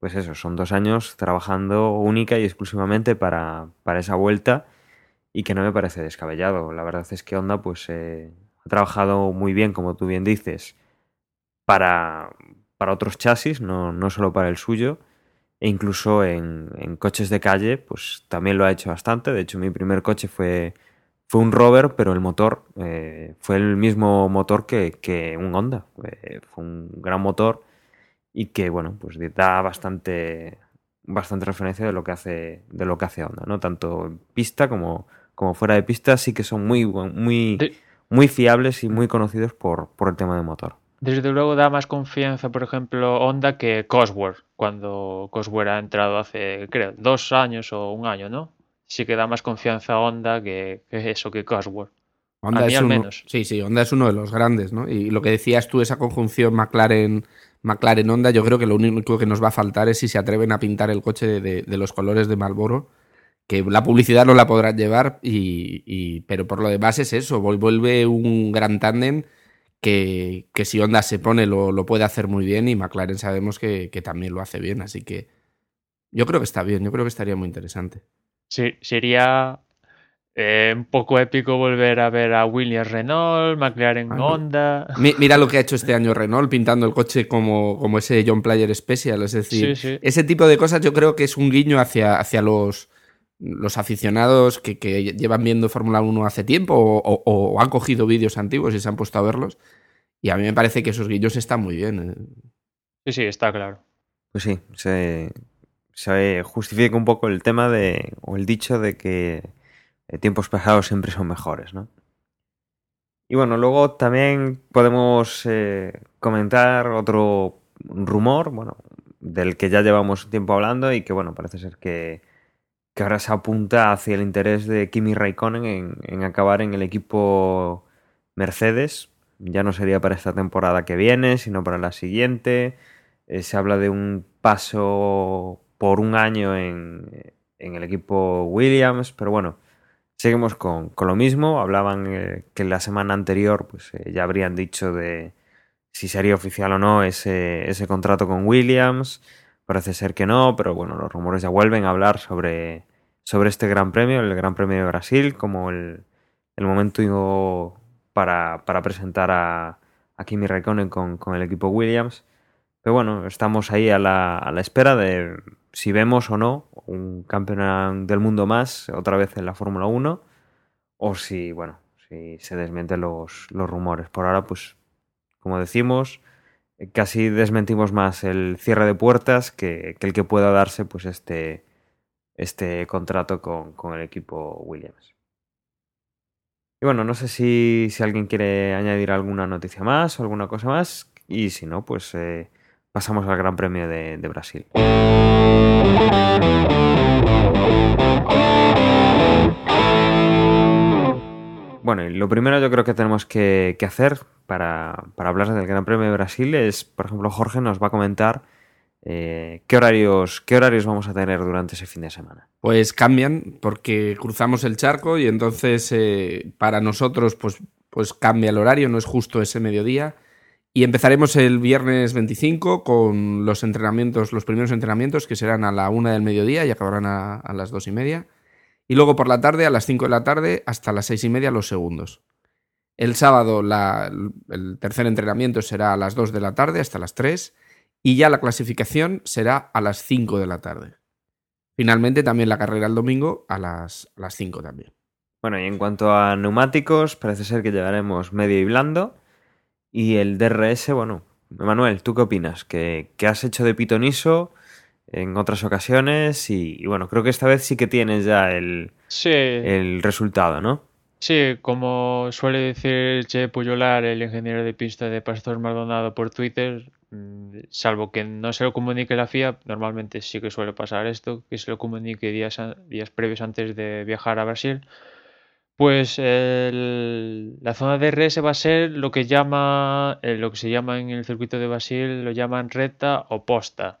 Speaker 1: pues eso, son dos años trabajando única y exclusivamente para, para esa vuelta y que no me parece descabellado. La verdad es que Honda pues eh, ha trabajado muy bien, como tú bien dices, para, para otros chasis, no, no solo para el suyo e incluso en, en, coches de calle, pues también lo ha hecho bastante. De hecho, mi primer coche fue, fue un Rover, pero el motor eh, fue el mismo motor que, que un Honda. Eh, fue un gran motor y que, bueno, pues da bastante, bastante referencia de lo que hace, de lo que hace Honda, ¿no? Tanto en pista como, como fuera de pista, sí que son muy, muy, muy fiables y muy conocidos por, por el tema de motor.
Speaker 3: Desde luego da más confianza, por ejemplo, Honda que Cosworth, cuando Cosworth ha entrado hace, creo, dos años o un año, ¿no? Sí que da más confianza Honda que, que eso, que Cosworth.
Speaker 2: Honda
Speaker 3: a mí
Speaker 2: es
Speaker 3: al
Speaker 2: uno,
Speaker 3: menos.
Speaker 2: Sí, sí, Honda es uno de los grandes, ¿no? Y lo que decías tú, esa conjunción McLaren, McLaren Honda, yo creo que lo único que nos va a faltar es si se atreven a pintar el coche de, de, de los colores de Marlboro, que la publicidad no la podrán llevar, y, y, pero por lo demás es eso, vuelve un gran tándem que, que, si Honda se pone lo, lo, puede hacer muy bien y McLaren sabemos que, que, también lo hace bien, así que yo creo que está bien, yo creo que estaría muy interesante.
Speaker 3: Sí, sería eh, un poco épico volver a ver a Williams Renault, McLaren ah, Honda.
Speaker 2: Mira lo que ha hecho este (laughs) año Renault pintando el coche como, como ese John Player Special, es decir,
Speaker 3: sí, sí.
Speaker 2: ese tipo de cosas yo creo que es un guiño hacia, hacia los los aficionados que, que llevan viendo Fórmula 1 hace tiempo o, o, o, han cogido vídeos antiguos y se han puesto a verlos. Y a mí me parece que esos guillos están muy bien. ¿eh?
Speaker 3: Sí, sí, está claro.
Speaker 1: Pues sí, se, se justifica un poco el tema de, o el dicho de que tiempos pasados siempre son mejores, ¿no? Y bueno, luego también podemos eh, comentar otro rumor, bueno, del que ya llevamos tiempo hablando y que, bueno, parece ser que que ahora se apunta hacia el interés de Kimi Raikkonen en, en, acabar en el equipo Mercedes. Ya no sería para esta temporada que viene, sino para la siguiente. Eh, se habla de un paso por un año en, en el equipo Williams, pero bueno, seguimos con, con lo mismo. Hablaban eh, que la semana anterior pues, eh, ya habrían dicho de si sería oficial o no ese, ese contrato con Williams. Parece ser que no, pero bueno, los rumores ya vuelven a hablar sobre, sobre este Gran Premio, el Gran Premio de Brasil, como el, el momento para, para presentar a, a, Kimi Raikkonen con, con, el equipo Williams. Pero bueno, estamos ahí a la, a la, espera de si vemos o no un campeón del mundo más otra vez en la Fórmula 1 o si, bueno, si se desmienten los, los rumores. Por ahora, pues, como decimos, casi desmentimos más el cierre de puertas que, el que pueda darse pues este, este contrato con, con, el equipo Williams. Y bueno, no sé si, si, alguien quiere añadir alguna noticia más o alguna cosa más. Y si no, pues eh, pasamos al Gran Premio de, Brasil. Bueno, y lo primero yo creo que tenemos que, que hacer para, para, hablar del Gran Premio de Brasil es, por ejemplo, Jorge nos va a comentar eh, ¿qué, horarios, qué horarios vamos a tener durante ese fin de semana.
Speaker 2: Pues cambian porque cruzamos el charco y entonces eh, para nosotros pues, pues cambia el horario, no es justo ese mediodía. Y empezaremos el viernes 25 con los entrenamientos, los primeros entrenamientos que serán a la una del mediodía y acabarán a, las dos y media. Y luego por la tarde, a las 5 de la tarde, hasta las 6 y media los segundos. El sábado la, el tercer entrenamiento será a las 2 de la tarde hasta las 3 y ya la clasificación será a las 5 de la tarde. Finalmente también la carrera el domingo a las, a las 5 también.
Speaker 1: Bueno, y en cuanto a neumáticos, parece ser que llegaremos medio y blando. Y el DRS, bueno, Manuel, ¿tú qué opinas? ¿Qué, qué has hecho de pitoniso? en otras ocasiones y, y, bueno, creo que esta vez sí que tienes ya el,
Speaker 3: sí.
Speaker 1: el resultado, ¿no?
Speaker 3: Sí, como suele decir Che Puyolar, el ingeniero de pista de Pastor Maldonado por Twitter, mm, salvo que no se lo comunique la FIA, normalmente sí que suele pasar esto, que se lo comunique días, días previos antes de viajar a Brasil, pues la zona de va a ser lo que llama, eh, lo que se llama en el circuito de Brasil, lo llaman recta oposta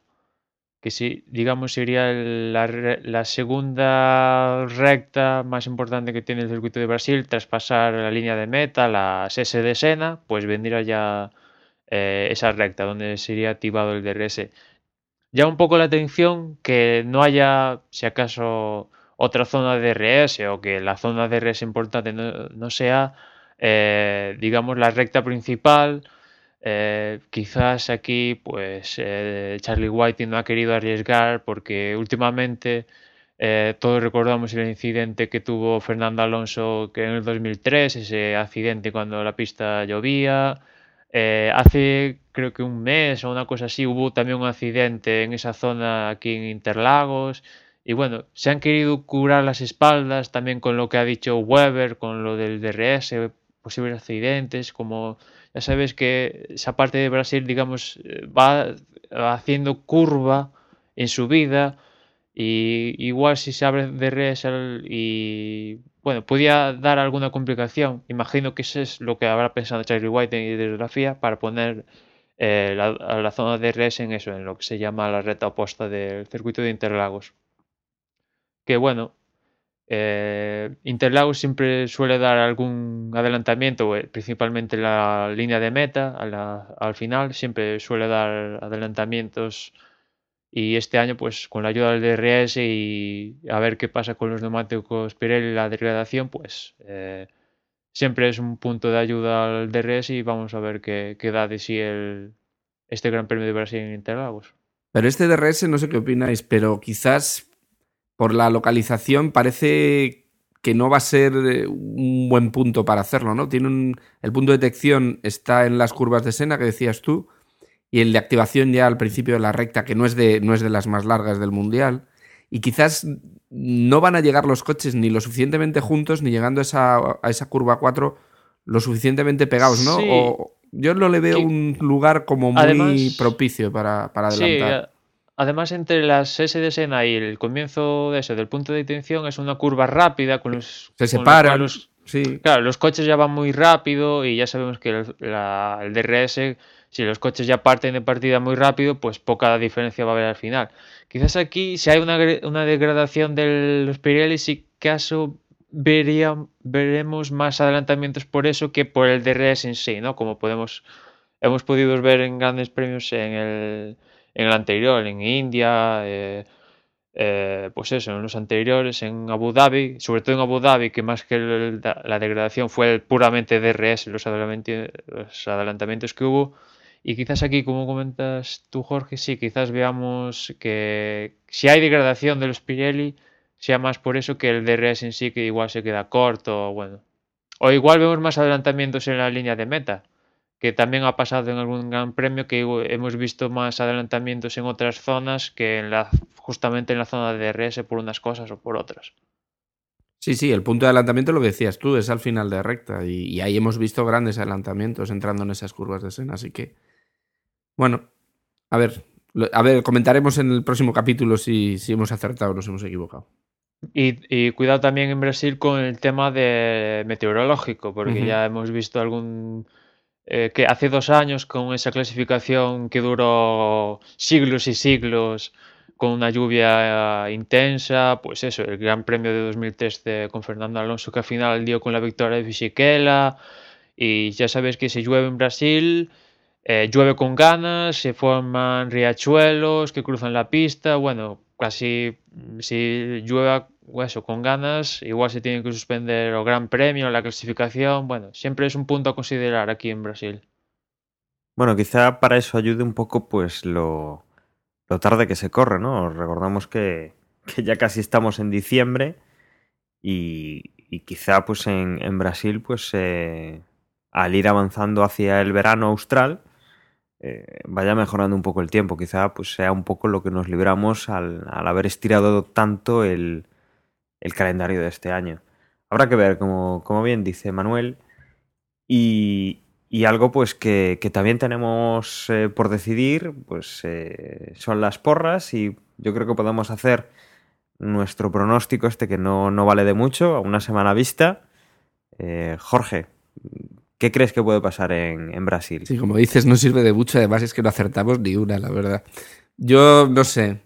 Speaker 3: que sí, digamos sería la, segunda recta más importante que tiene el circuito de Brasil tras pasar la línea de meta, la S de Sena, pues vendría ya eh, esa recta donde sería activado el DRS. Ya un poco la atención que no haya, si acaso, otra zona de DRS o que la zona de DRS importante no, sea, eh, digamos, la recta principal. Eh, quizás aquí, pues, Charlie White no ha querido arriesgar porque últimamente todos recordamos el incidente que tuvo Fernando Alonso que en el 2003, ese accidente cuando la pista llovía. Eh, hace creo que un mes o una cosa así hubo también un accidente en esa zona aquí en Interlagos. Y bueno, se han querido curar las espaldas también con lo que ha dicho Weber, con lo del DRS, posibles accidentes, como ya sabes que esa parte de Brasil, digamos, eh, va haciendo curva en su vida y igual si se abre DRS y bueno, podía dar alguna complicación. Imagino que eso es lo que habrá pensado Charlie White hidrografía para poner eh, la, zona de res en eso, en lo que se llama la recta opuesta del circuito de Interlagos. Que bueno, eh, Interlagos siempre suele dar algún adelantamiento, eh, principalmente la línea de meta, al final, siempre suele dar adelantamientos y este año, pues con la ayuda del DRS y a ver qué pasa con los neumáticos Pirelli la degradación, pues eh, siempre es un punto de ayuda al DRS y vamos a ver qué, da de sí el, este Gran Premio de Brasil en Interlagos.
Speaker 2: Pero este DRS, no sé qué opináis, pero quizás por la localización parece que no va a ser eh, un buen punto para hacerlo, ¿no? Tiene un, el punto de detección está en las curvas de Sena que decías tú, y el de activación ya al principio de la recta, que no es de, no es de las más largas del Mundial. Y quizás no van a llegar los coches ni lo suficientemente juntos, ni llegando a esa, a esa curva 4 lo suficientemente pegados, ¿no? O, yo no le veo un lugar como muy propicio para, para adelantar.
Speaker 3: Además, entre las S de Sena y el comienzo de ese, del punto de detención, es una curva rápida con los.
Speaker 2: Se separan. sí.
Speaker 3: Claro, los coches ya van muy rápido y ya sabemos que el, el DRS si los coches ya parten de partida muy rápido, pues poca diferencia va a haber al final. Quizás aquí, si hay una, degradación de los Pirelli, si caso veremos más adelantamientos por eso que por el DRS en sí, ¿no? Como podemos, hemos podido ver en grandes premios en el, en el anterior, en India, eh, eh, pues eso, en los anteriores, en Abu Dhabi, sobre todo en Abu Dhabi, que más que la degradación fue el puramente DRS, los los adelantamientos que hubo y quizás aquí, como comentas tú, Jorge, sí, quizás veamos que si hay degradación de los Pirelli, sea más por eso que el DRS en sí, que igual se queda corto, bueno. O igual vemos más adelantamientos en la línea de meta, que también ha pasado en algún gran premio que hemos visto más adelantamientos en otras zonas que en la, justamente en la zona de DRS por unas cosas o por otras.
Speaker 2: Sí, sí, el punto de adelantamiento lo que decías tú, es al final de recta. Y, y ahí hemos visto grandes adelantamientos entrando en esas curvas de escena, así que bueno, a ver, a ver, comentaremos en el próximo capítulo si, si hemos acertado o nos hemos equivocado.
Speaker 3: Y, cuidado también en Brasil con el tema de meteorológico, porque ya hemos visto algún eh, que hace dos años con esa clasificación que duró siglos y siglos con una lluvia intensa, pues eso, el Gran Premio de 2013 con Fernando Alonso que al final dio con la victoria de Fisichella y ya sabes que si llueve en Brasil eh, llueve con ganas, se forman riachuelos que cruzan la pista. Bueno, casi mm, si llueve eso, con ganas, igual se tiene que suspender el Gran Premio, la clasificación. Bueno, siempre es un punto a considerar aquí en Brasil.
Speaker 1: Bueno, quizá para eso ayude un poco pues lo, lo tarde que se corre, ¿no? Recordamos que, que ya casi estamos en diciembre y, quizá pues en, en Brasil pues eh, al ir avanzando hacia el verano austral eh, vaya mejorando un poco el tiempo. Quizá pues sea un poco lo que nos libramos al, haber estirado tanto el, calendario de este año. Habrá que ver, como, bien dice Manuel, y, algo pues que, también tenemos eh, por decidir, pues eh, son las porras y yo creo que podemos hacer nuestro pronóstico este que no, no vale de mucho, a una semana vista. Jorge, ¿Qué crees que puede pasar en, Brasil?
Speaker 2: Sí, como dices, no sirve de mucho, además es que no acertamos ni una, la verdad. Yo no sé.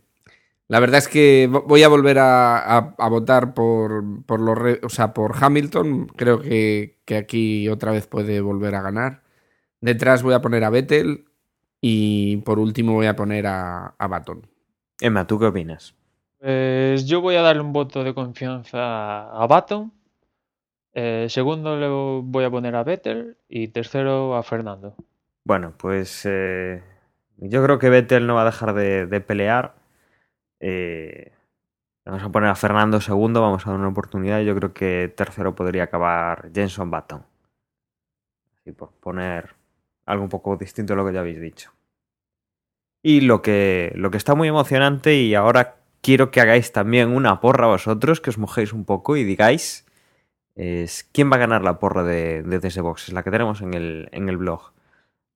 Speaker 2: La verdad es que voy a volver a, votar por, por, los, o sea, por Hamilton. Creo que, que, aquí otra vez puede volver a ganar. Detrás voy a poner a Vettel y por último voy a poner a, a Baton.
Speaker 1: Emma, ¿tú qué opinas?
Speaker 3: Pues yo voy a darle un voto de confianza a Baton. Eh, segundo le voy a poner a Vettel y tercero a Fernando.
Speaker 1: Bueno, pues eh, yo creo que Vettel no va a dejar de, pelear. Eh, vamos a poner a Fernando segundo, vamos a dar una oportunidad. Yo creo que tercero podría acabar Jenson Button. Así por poner algo un poco distinto a lo que ya habéis dicho. Y lo que, lo que está muy emocionante y ahora quiero que hagáis también una porra vosotros, que os mojéis un poco y digáis es quién va a ganar la porra de, de DS Boxes, la que tenemos en el, en el blog.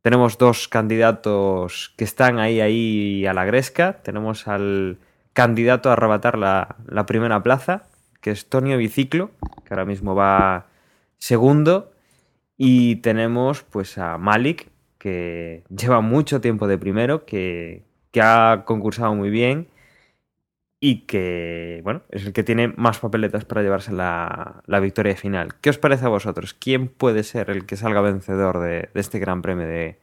Speaker 1: Tenemos dos candidatos que están ahí, ahí a la gresca. Tenemos al candidato a arrebatar la, primera plaza, que es Tonio Biciclo, que ahora mismo va segundo. Y tenemos pues a Malik, que lleva mucho tiempo de primero, que ha concursado muy bien y que, bueno, es el que tiene más papeletas para llevarse la, victoria final. ¿Qué os parece a vosotros? ¿Quién puede ser el que salga vencedor de, este Gran Premio de,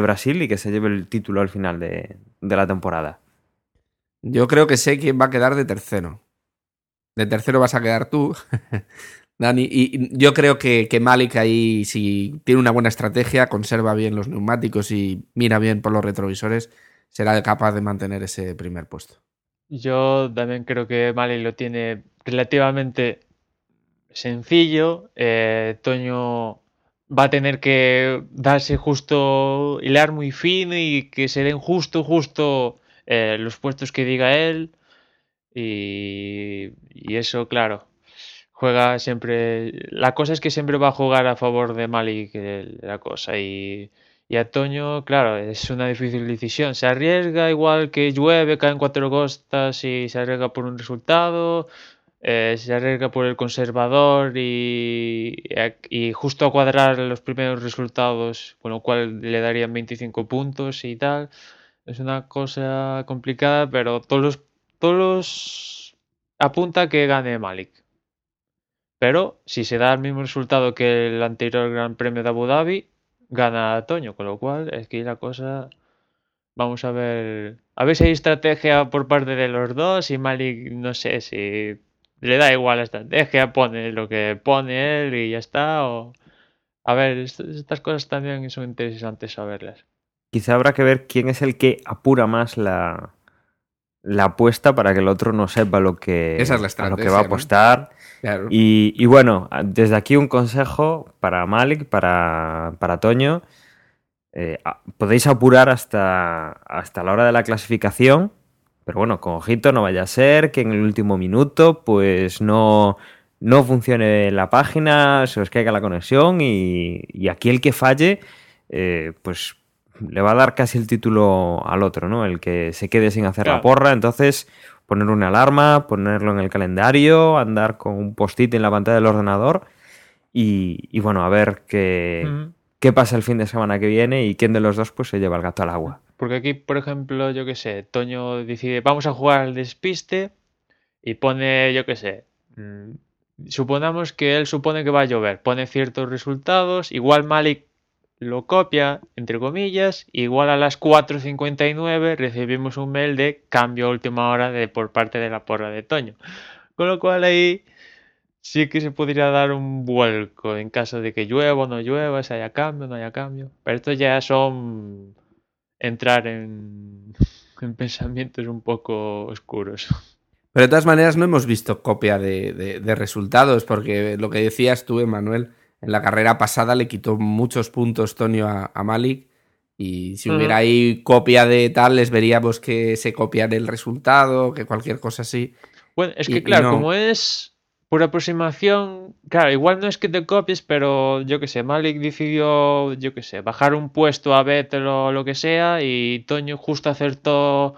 Speaker 1: Brasil y que se lleve el título al final de, la temporada?
Speaker 2: Yo creo que sé quién va a quedar de tercero. De tercero vas a quedar tú, (laughs) Dani. Y yo creo que, que Malik ahí, si tiene una buena estrategia, conserva bien los neumáticos y mira bien por los retrovisores, será capaz de mantener ese primer puesto.
Speaker 3: Yo también creo que Mali lo tiene relativamente sencillo. Eh, Toño va a tener que darse justo, hilar muy fino y que se den justo, justo eh, los puestos que diga él. Y, eso, claro, juega siempre. La cosa es que siempre va a jugar a favor de Mali que la cosa. Y y a Toño, claro, es una difícil decisión. Se arriesga igual que llueve, caen cuatro costas y se arriesga por un resultado. Eh, se arriesga por el conservador y, y, justo a cuadrar los primeros resultados, con lo cual le darían 25 puntos y tal. Es una cosa complicada, pero todos los, todos los apunta que gane Malik. Pero si se da el mismo resultado que el anterior Gran Premio de Abu Dhabi, gana Toño, con lo cual es que la cosa vamos a ver a ver si hay estrategia por parte de los dos y Malik no sé si le da igual la estrategia, pone lo que pone él y ya está o a ver, estas cosas también son interesantes saberlas.
Speaker 1: Quizá habrá que ver quién es el que apura más la, la apuesta para que el otro no sepa lo que, lo que va a apostar. Y, bueno, desde aquí un consejo para Malik, para, para Toño. Eh, podéis apurar hasta, hasta la hora de la clasificación, pero bueno, con ojito no vaya a ser que en el último minuto pues no, no funcione la página, se os caiga la conexión y, aquí el que falle eh, pues le va a dar casi el título al otro, ¿no? El que se quede sin hacer la porra, entonces poner una alarma, ponerlo en el calendario, andar con un post-it en la pantalla del ordenador y, bueno, a ver qué, qué pasa el fin de semana que viene y quién de los dos pues se lleva el gato al agua.
Speaker 3: Porque aquí, por ejemplo, yo qué sé, Toño decide, vamos a jugar al despiste y pone, yo qué sé, mm, suponamos que él supone que va a llover, pone ciertos resultados, igual Malik lo copia, entre comillas, igual a las 4.59 recibimos un mail de cambio a última hora de, por parte de la porra de Toño. Con lo cual ahí sí que se podría dar un vuelco en caso de que llueva o no llueva, si haya cambio no haya cambio. Pero esto ya son entrar en, (laughs) en pensamientos un poco oscuros.
Speaker 2: Pero de todas maneras no hemos visto copia de, de resultados, porque lo que decías tú, Emanuel, en la carrera pasada le quitó muchos puntos Tonio a, Malik. Y si hubiera ahí copia de tal, les veríamos que se copian el resultado, que cualquier cosa así.
Speaker 3: Bueno, es que claro, como es por aproximación, claro, igual no es que te copies, pero yo qué sé, Malik decidió, yo qué sé, bajar un puesto a Vettel o lo que sea, y Toño justo acertó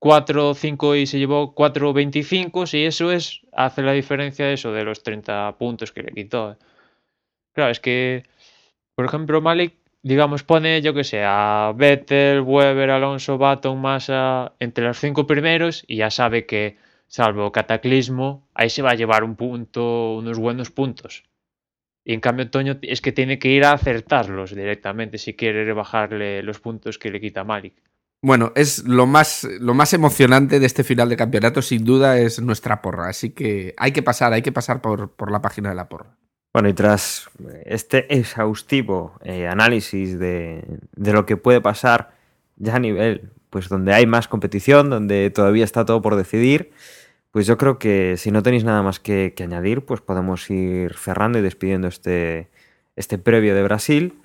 Speaker 3: 4 5 y se llevó 4 25, y eso es, hace la diferencia de eso, de los 30 puntos que le quitó. Claro, es que, por ejemplo, Malik digamos, pone, yo que sé, a Vettel, Weber, Alonso, Baton, Massa entre los cinco primeros y ya sabe que, salvo Cataclismo, ahí se va a llevar un punto, unos buenos puntos. Y en cambio, Toño es que tiene que ir a acertarlos directamente si quiere rebajarle los puntos que le quita Malik.
Speaker 2: Bueno, es lo más, lo más emocionante de este final de campeonato, sin duda, es nuestra porra. Así que hay que pasar, hay que pasar por, por la página de la porra.
Speaker 1: Bueno, y tras este exhaustivo eh, análisis de, de, lo que puede pasar ya a nivel, pues donde hay más competición, donde todavía está todo por decidir, pues yo creo que si no tenéis nada más que, que añadir, pues podemos ir cerrando y despidiendo este, este previo de Brasil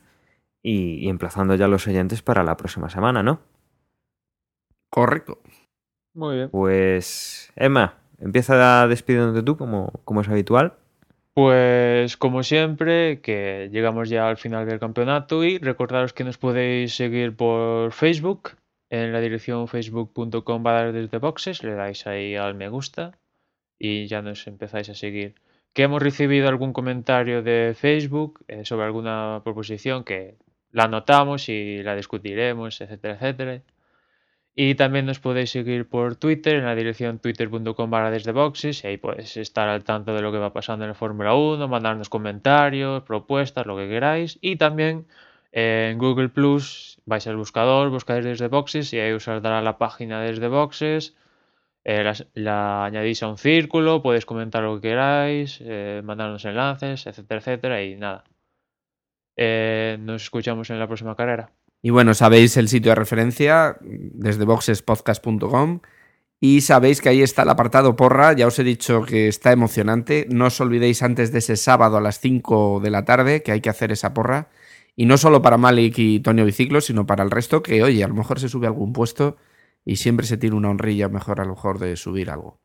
Speaker 1: y, y, emplazando ya a los oyentes para la próxima semana, ¿no?
Speaker 2: Correcto.
Speaker 3: Muy bien.
Speaker 1: Pues, Emma, empieza despidiéndote tú, como, como es habitual.
Speaker 3: Pues como siempre, que llegamos ya al final del campeonato y recordaros que nos podéis seguir por Facebook, en la dirección facebook.com desde boxes, le dais ahí al me gusta y ya nos empezáis a seguir. Que hemos recibido algún comentario de Facebook eh, sobre alguna proposición que la anotamos y la discutiremos, etcétera, etcétera. Y también nos podéis seguir por Twitter en la dirección twitter.com barra y ahí podéis estar al tanto de lo que va pasando en la Fórmula 1, mandarnos comentarios, propuestas, lo que queráis. Y también en Google Plus vais al buscador, buscáis desde boxes y ahí os saldrá la página desde boxes. Eh, la, añadís a un círculo, podéis comentar lo que queráis, eh, mandarnos enlaces, etcétera, etcétera. Y nada. Eh, nos escuchamos en la próxima carrera.
Speaker 2: Y bueno, sabéis el sitio de referencia desde boxespodcast.com y sabéis que ahí está el apartado porra. Ya os he dicho que está emocionante. No os olvidéis antes de ese sábado a las 5 de la tarde que hay que hacer esa porra. Y no solo para Malik y Tonio Biciclo, sino para el resto que, oye, a lo mejor se sube algún puesto y siempre se tiene una honrilla mejor a lo mejor de subir algo.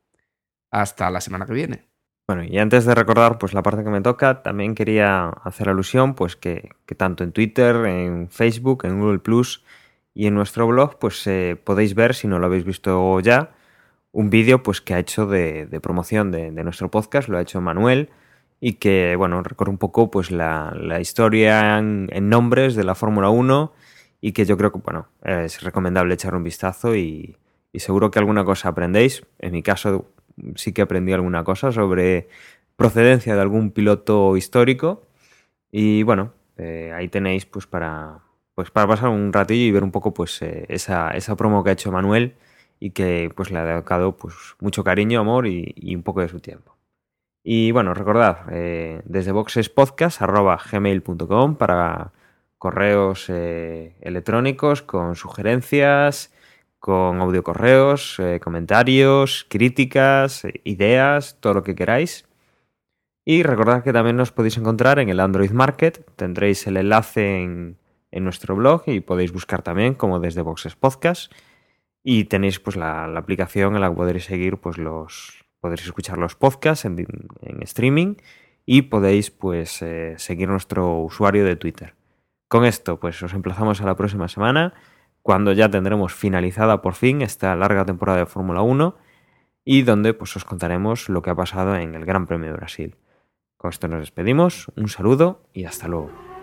Speaker 2: Hasta la semana que viene.
Speaker 1: Bueno, y antes de recordar pues la parte que me toca, también quería hacer alusión pues que, tanto en Twitter, en Facebook, en Google Plus y en nuestro blog pues eh, podéis ver, si no lo habéis visto ya, un vídeo pues que ha hecho de, promoción de, nuestro podcast, lo ha hecho Manuel y que bueno, recorre un poco pues la, historia en, en, nombres de la Fórmula 1 y que yo creo que bueno, es recomendable echar un vistazo y seguro que alguna cosa aprendéis. En mi caso sí que aprendí alguna cosa sobre procedencia de algún piloto histórico. Y bueno, eh, ahí tenéis pues para, pues para pasar un ratillo y ver un poco pues eh, esa, esa promo que ha hecho Manuel y que pues le ha dedicado pues mucho cariño, amor y, un poco de su tiempo. Y bueno, recordad, eh, desde boxespodcast.gmail.com para correos eh, electrónicos con sugerencias, con audio correos, eh, comentarios, críticas, ideas, todo lo que queráis. Y recordad que también nos podéis encontrar en el Android Market, tendréis el enlace en, en nuestro blog y podéis buscar también como desde Boxes Podcast. Y tenéis pues la, aplicación en la que podréis seguir pues los podréis escuchar los podcasts en, en streaming y podéis pues eh, seguir nuestro usuario de Twitter. Con esto pues os emplazamos a la próxima semana cuando ya tendremos finalizada por fin esta larga temporada de Fórmula 1 y donde pues os contaremos lo que ha pasado en el Gran Premio de Brasil. Con esto nos despedimos, un saludo y hasta luego.